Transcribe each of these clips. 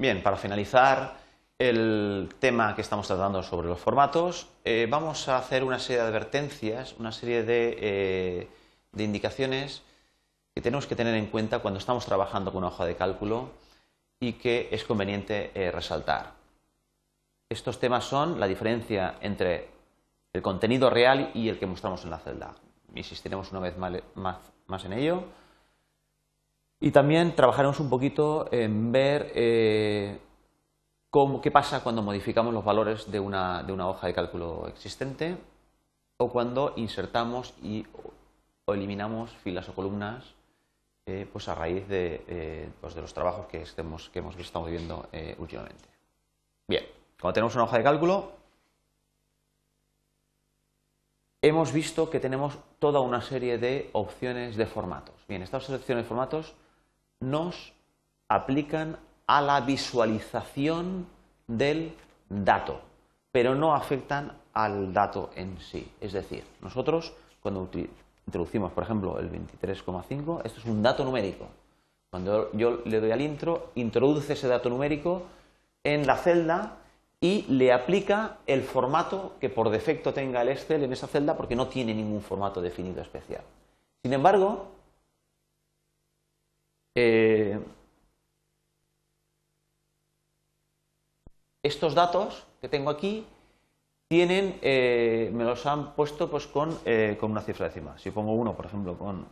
Bien, para finalizar el tema que estamos tratando sobre los formatos, eh, vamos a hacer una serie de advertencias, una serie de, eh, de, indicaciones que tenemos que tener en cuenta cuando estamos trabajando con una hoja de cálculo y que es conveniente eh, resaltar. Estos temas son la diferencia entre el contenido real y el que mostramos en la celda. Insistiremos una vez más en ello. Y también trabajaremos un poquito en ver eh, cómo, qué pasa cuando modificamos los valores de una, de una, hoja de cálculo existente o cuando insertamos y, o eliminamos filas o columnas eh, pues a raíz de, eh, pues de, los trabajos que, estemos, que hemos estado viendo eh, últimamente. Bien, cuando tenemos una hoja de cálculo, hemos visto que tenemos toda una serie de opciones de formatos. Bien, estas opciones de formatos nos aplican a la visualización del dato, pero no afectan al dato en sí. Es decir, nosotros cuando introducimos, por ejemplo, el 23,5, esto es un dato numérico. Cuando yo le doy al intro, introduce ese dato numérico en la celda y le aplica el formato que por defecto tenga el Excel en esa celda porque no tiene ningún formato definido especial. Sin embargo, eh, estos datos que tengo aquí tienen, eh, me los han puesto pues con, eh, con, una cifra decimal. Si pongo uno, por ejemplo, con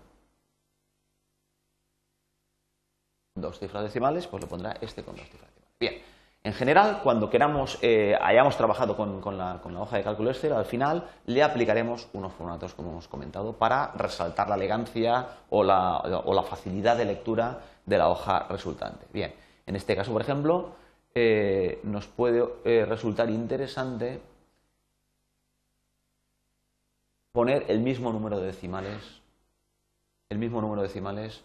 dos cifras decimales, pues lo pondrá este con dos cifras decimales. Bien, en general, cuando queramos, hayamos trabajado con, la, hoja de cálculo Excel, al final le aplicaremos unos formatos, como hemos comentado, para resaltar la elegancia o la, o la facilidad de lectura de la hoja resultante. Bien, en este caso, por ejemplo, eh, nos puede eh, resultar interesante poner el mismo número de decimales, el mismo número de decimales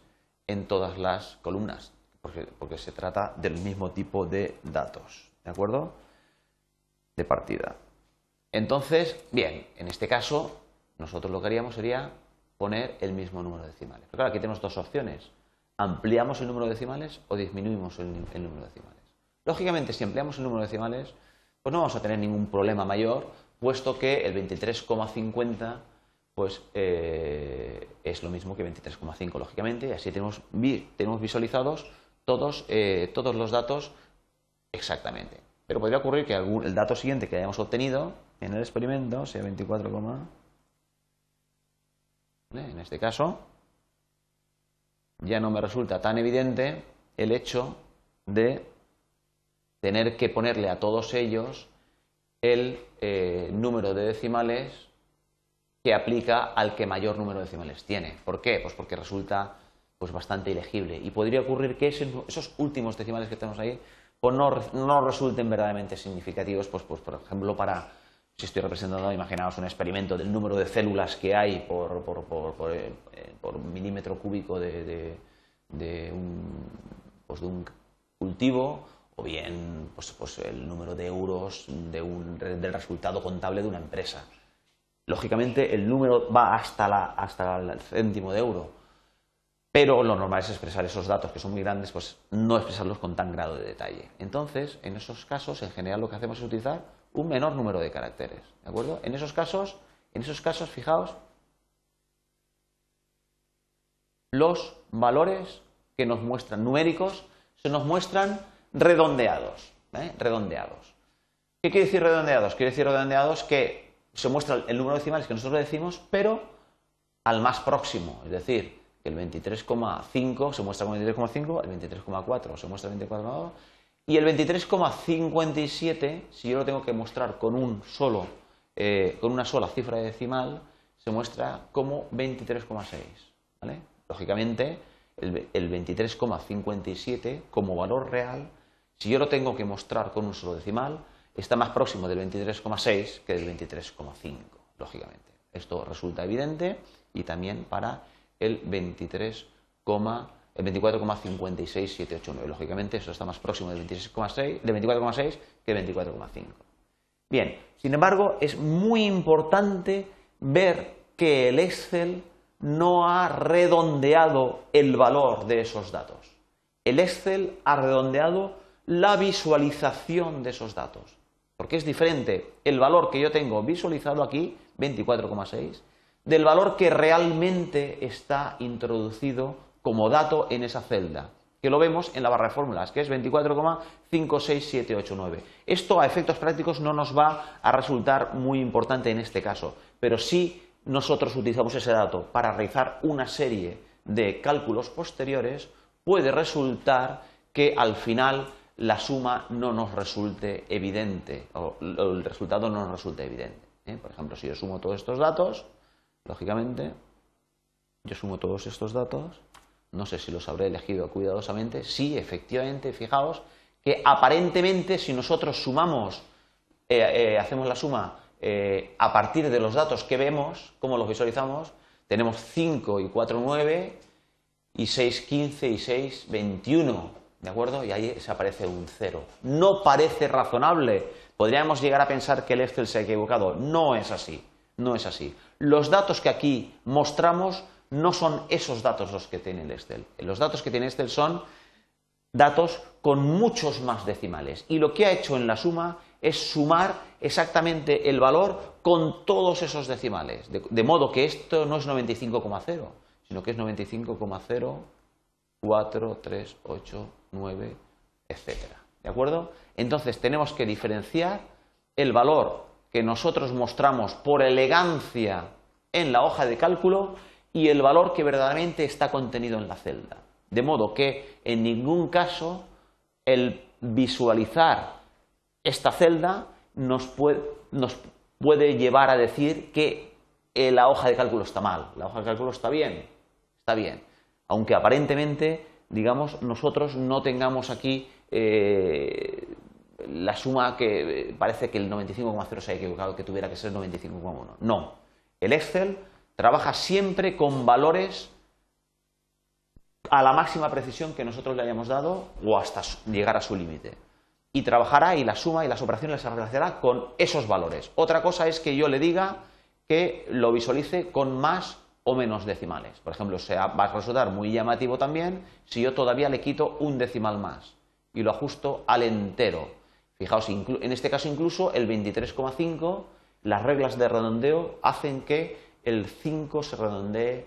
en todas las columnas, porque, porque se trata del mismo tipo de datos, ¿de acuerdo? De partida. Entonces, bien, en este caso, nosotros lo que haríamos sería poner el mismo número de decimales. Pero claro, aquí tenemos dos opciones ¿ampliamos el número de decimales o disminuimos el, número de decimales? Lógicamente, si ampliamos el número de decimales, pues no vamos a tener ningún problema mayor, puesto que el 23,50 pues, eh, es lo mismo que 23,5, lógicamente, y así tenemos, tenemos visualizados todos, eh, todos, los datos exactamente. Pero podría ocurrir que el dato siguiente que hayamos obtenido en el experimento sea 24, en este caso, ya no me resulta tan evidente el hecho de tener que ponerle a todos ellos el eh, número de decimales que aplica al que mayor número de decimales tiene. ¿Por qué? Pues porque resulta pues, bastante ilegible. Y podría ocurrir que esos últimos decimales que tenemos ahí pues no, no resulten verdaderamente significativos, pues, pues por ejemplo, para si estoy representando, imaginaos un experimento del número de células que hay por, por, por, eh, milímetro cúbico de, de, un, pues de, un, cultivo o bien pues, pues el número de euros de un, del resultado contable de una empresa. Lógicamente el número va hasta, la, hasta el céntimo de euro, pero lo normal es expresar esos datos que son muy grandes, pues no expresarlos con tan grado de detalle. Entonces, en esos casos, en general lo que hacemos es utilizar un menor número de caracteres. ¿De acuerdo? En esos casos, en esos casos, fijaos, los valores que nos muestran numéricos se nos muestran redondeados. ¿eh? Redondeados. ¿Qué quiere decir redondeados? Quiere decir redondeados que se muestra el número de decimales que nosotros decimos, pero al más próximo. Es decir, el 23,5 se muestra con 23,5, el 23,4 se muestra 24,2 y el 23,57, si yo lo tengo que mostrar con, un solo, eh, con una sola cifra decimal, se muestra como 23,6. Lógicamente, el, 23,57 como valor real, si yo lo tengo que mostrar con un solo decimal, está más próximo del 23,6 que del 23,5, lógicamente. Esto resulta evidente y también para el 23, el 24,56789. Lógicamente, eso está más próximo del 24,6 que del 24,5. Bien, sin embargo, es muy importante ver que el Excel no ha redondeado el valor de esos datos. El Excel ha redondeado la visualización de esos datos. Porque es diferente el valor que yo tengo visualizado aquí, 24,6, del valor que realmente está introducido como dato en esa celda, que lo vemos en la barra de fórmulas, que es 24,56789. Esto a efectos prácticos no nos va a resultar muy importante en este caso, pero si nosotros utilizamos ese dato para realizar una serie de cálculos posteriores, puede resultar que al final la suma no nos resulte evidente o el resultado no nos resulte evidente. ¿eh? Por ejemplo, si yo sumo todos estos datos, lógicamente, yo sumo todos estos datos, no sé si los habré elegido cuidadosamente, sí, efectivamente, fijaos que aparentemente si nosotros sumamos, eh, eh, hacemos la suma a partir de los datos que vemos, cómo los visualizamos, tenemos 5 y 4, 9 y 6, 15 y 6, 21. ¿De acuerdo? Y ahí se aparece un cero. No parece razonable. Podríamos llegar a pensar que el Excel se ha equivocado. No es así. No es así. Los datos que aquí mostramos no son esos datos los que tiene el Excel. Los datos que tiene Excel son datos con muchos más decimales. Y lo que ha hecho en la suma es sumar exactamente el valor con todos esos decimales. De, modo que esto no es 95,0, sino que es 95,0 4, 3, 8, 9, etcétera. ¿De acuerdo? Entonces tenemos que diferenciar el valor que nosotros mostramos por elegancia en la hoja de cálculo y el valor que verdaderamente está contenido en la celda. De modo que en ningún caso el visualizar esta celda nos puede, nos puede llevar a decir que la hoja de cálculo está mal. La hoja de cálculo está bien, está bien aunque aparentemente, digamos, nosotros no tengamos aquí eh, la suma que parece que el 95,0 se ha equivocado, que tuviera que ser 95,1. No, el Excel trabaja siempre con valores a la máxima precisión que nosotros le hayamos dado o hasta llegar a su límite. Y trabajará y la suma y las operaciones las realizará con esos valores. Otra cosa es que yo le diga que lo visualice con más o menos decimales. Por ejemplo, va a resultar muy llamativo también si yo todavía le quito un decimal más y lo ajusto al entero. Fijaos, en este caso incluso el 23,5, las reglas de redondeo hacen que el 5 se redondee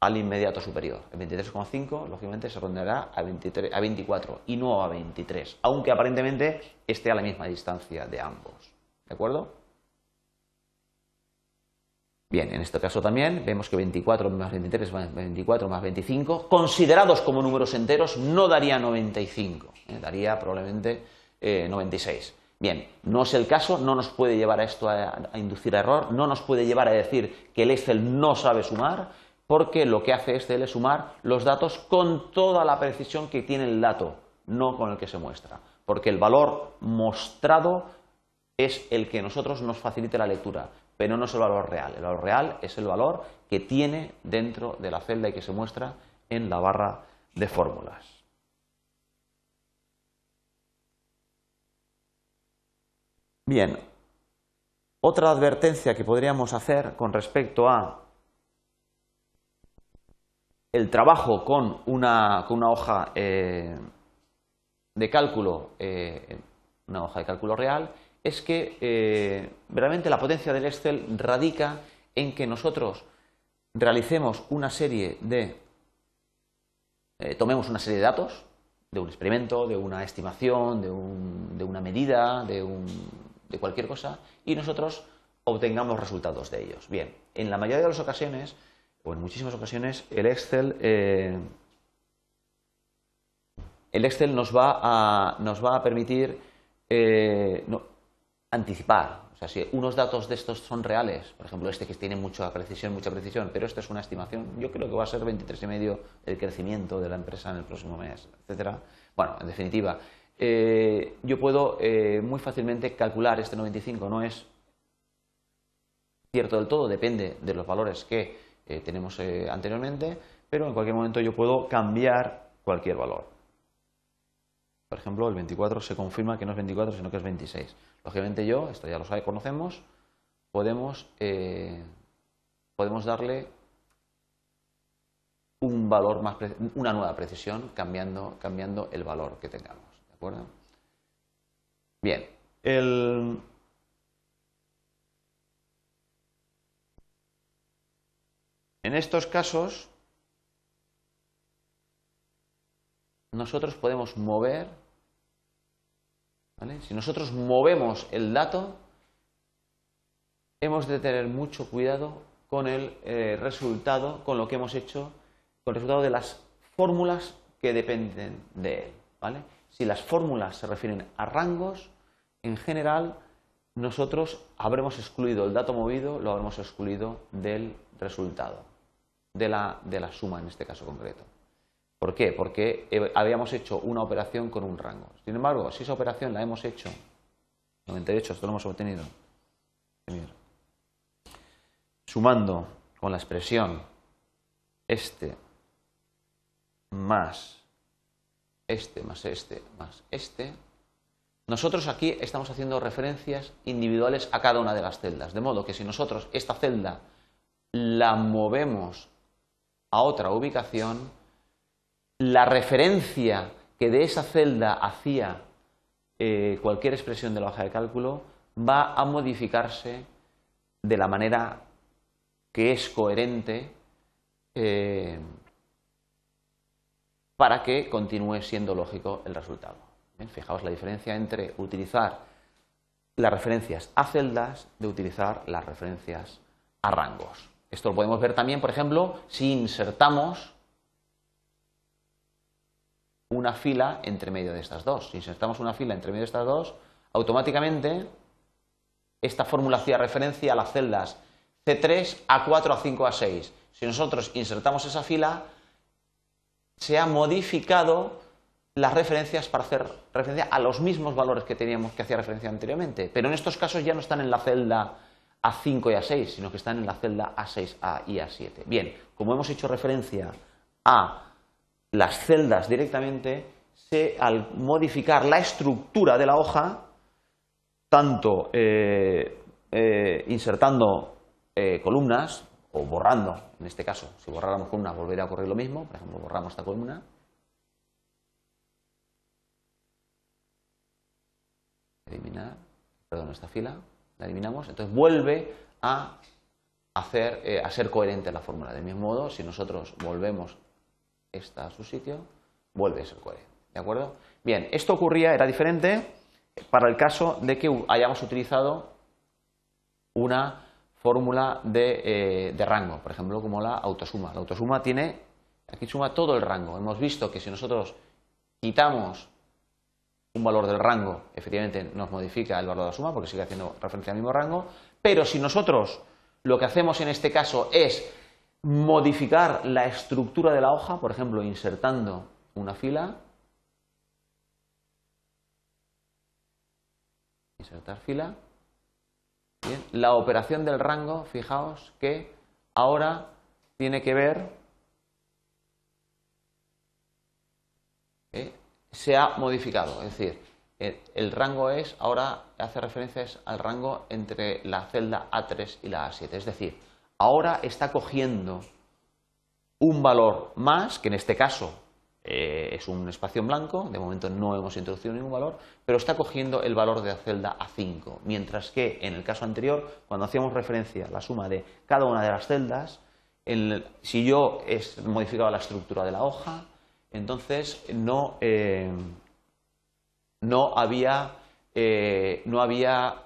al inmediato superior. El 23,5, lógicamente, se redondeará a, 23, a 24 y no a 23, aunque aparentemente esté a la misma distancia de ambos. ¿De acuerdo? Bien, en este caso también vemos que 24 más 23 más 24 más 25, considerados como números enteros, no daría 95, ¿eh? daría probablemente 96. Eh, Bien, no es el caso, no nos puede llevar a esto a, inducir error, no nos puede llevar a decir que el Excel no sabe sumar, porque lo que hace Excel es sumar los datos con toda la precisión que tiene el dato, no con el que se muestra, porque el valor mostrado es el que nosotros nos facilite la lectura pero no es el valor real. El valor real es el valor que tiene dentro de la celda y que se muestra en la barra de fórmulas. Bien, otra advertencia que podríamos hacer con respecto a el trabajo con una, hoja eh, de cálculo, eh, una hoja de cálculo real, es que eh, realmente la potencia del Excel radica en que nosotros realicemos una serie de, tomemos una serie de datos, de un experimento, de una estimación, de, una medida, de, cualquier cosa, y nosotros obtengamos resultados de ellos. Bien, en la mayoría de las ocasiones, o en muchísimas ocasiones, el Excel, eh, el Excel nos, va a, nos va a permitir anticipar. O sea, si unos datos de estos son reales, por ejemplo, este que tiene mucha precisión, mucha precisión, pero esto es una estimación, yo creo que va a ser 23,5 el crecimiento de la empresa en el próximo mes, etcétera. Bueno, en definitiva, eh, yo puedo eh, muy fácilmente calcular este 95, no es cierto del todo, depende de los valores que eh, tenemos anteriormente, pero en cualquier momento yo puedo cambiar cualquier valor. Por ejemplo, el 24 se confirma que no es 24, sino que es 26. Lógicamente yo, esto ya lo sabe, conocemos, podemos, podemos darle un valor más, una nueva precisión cambiando, cambiando el valor que tengamos. ¿De acuerdo? Bien, el... en estos casos nosotros podemos mover, ¿vale? si nosotros movemos el dato, hemos de tener mucho cuidado con el eh, resultado, con lo que hemos hecho, con el resultado de las fórmulas que dependen de él. ¿vale? Si las fórmulas se refieren a rangos, en general nosotros habremos excluido el dato movido, lo habremos excluido del resultado, de la, de la suma en este caso concreto. ¿Por qué? Porque habíamos hecho una operación con un rango. Sin embargo, si esa operación la hemos hecho, 98, esto lo hemos obtenido, sumando con la expresión este más este más este más este, nosotros aquí estamos haciendo referencias individuales a cada una de las celdas. De modo que si nosotros esta celda la movemos a otra ubicación, la referencia que de esa celda hacía eh, cualquier expresión de la hoja de cálculo va a modificarse de la manera que es coherente eh, para que continúe siendo lógico el resultado. Fijaos la diferencia entre utilizar las referencias a celdas de utilizar las referencias a rangos. Esto lo podemos ver también, por ejemplo, si insertamos una fila entre medio de estas dos. Si insertamos una fila entre medio de estas dos, automáticamente esta fórmula hacía referencia a las celdas C3, A4, A5, A6. Si nosotros insertamos esa fila, se ha modificado las referencias para hacer referencia a los mismos valores que teníamos que hacía referencia anteriormente. Pero en estos casos ya no están en la celda A5 y A6, sino que están en la celda A6 A y A7. Bien, como hemos hecho referencia a las celdas directamente, se, al modificar la estructura de la hoja, tanto eh, eh, insertando eh, columnas o borrando, en este caso, si borráramos columna volvería a ocurrir lo mismo, por ejemplo, borramos esta columna, eliminar, perdón, esta fila, la eliminamos, entonces vuelve a hacer, eh, a ser coherente la fórmula. Del mismo modo, si nosotros volvemos esta a su sitio, vuelve a ser coherente. ¿De acuerdo? Bien, esto ocurría, era diferente para el caso de que hayamos utilizado una fórmula de, eh, de, rango, por ejemplo, como la autosuma. La autosuma tiene, aquí suma todo el rango. Hemos visto que si nosotros quitamos un valor del rango, efectivamente nos modifica el valor de la suma porque sigue haciendo referencia al mismo rango, pero si nosotros lo que hacemos en este caso es modificar la estructura de la hoja, por ejemplo, insertando una fila, insertar fila, la operación del rango, fijaos que ahora tiene que ver, se ha modificado, es decir, el, rango es, ahora hace referencias al rango entre la celda A3 y la A7, es decir, ahora está cogiendo un valor más, que en este caso eh, es un espacio en blanco, de momento no hemos introducido ningún valor, pero está cogiendo el valor de la celda A5, mientras que en el caso anterior, cuando hacíamos referencia a la suma de cada una de las celdas, si yo he modificado la estructura de la hoja, entonces no, eh, no había, eh, no había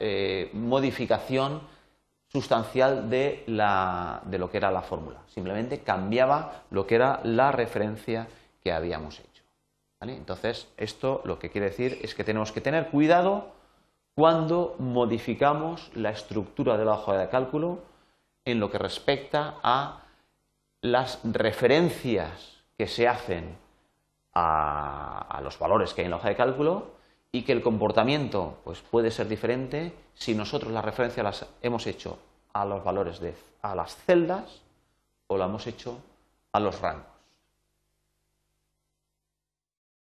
modificación sustancial de, la, de lo que era la fórmula, simplemente cambiaba lo que era la referencia que habíamos hecho. Entonces, esto lo que quiere decir es que tenemos que tener cuidado cuando modificamos la estructura de la hoja de cálculo en lo que respecta a las referencias que se hacen a, los valores que hay en la hoja de cálculo y que el comportamiento pues, puede ser diferente si nosotros la referencia las hemos hecho a los valores de a las celdas o la hemos hecho a los rangos.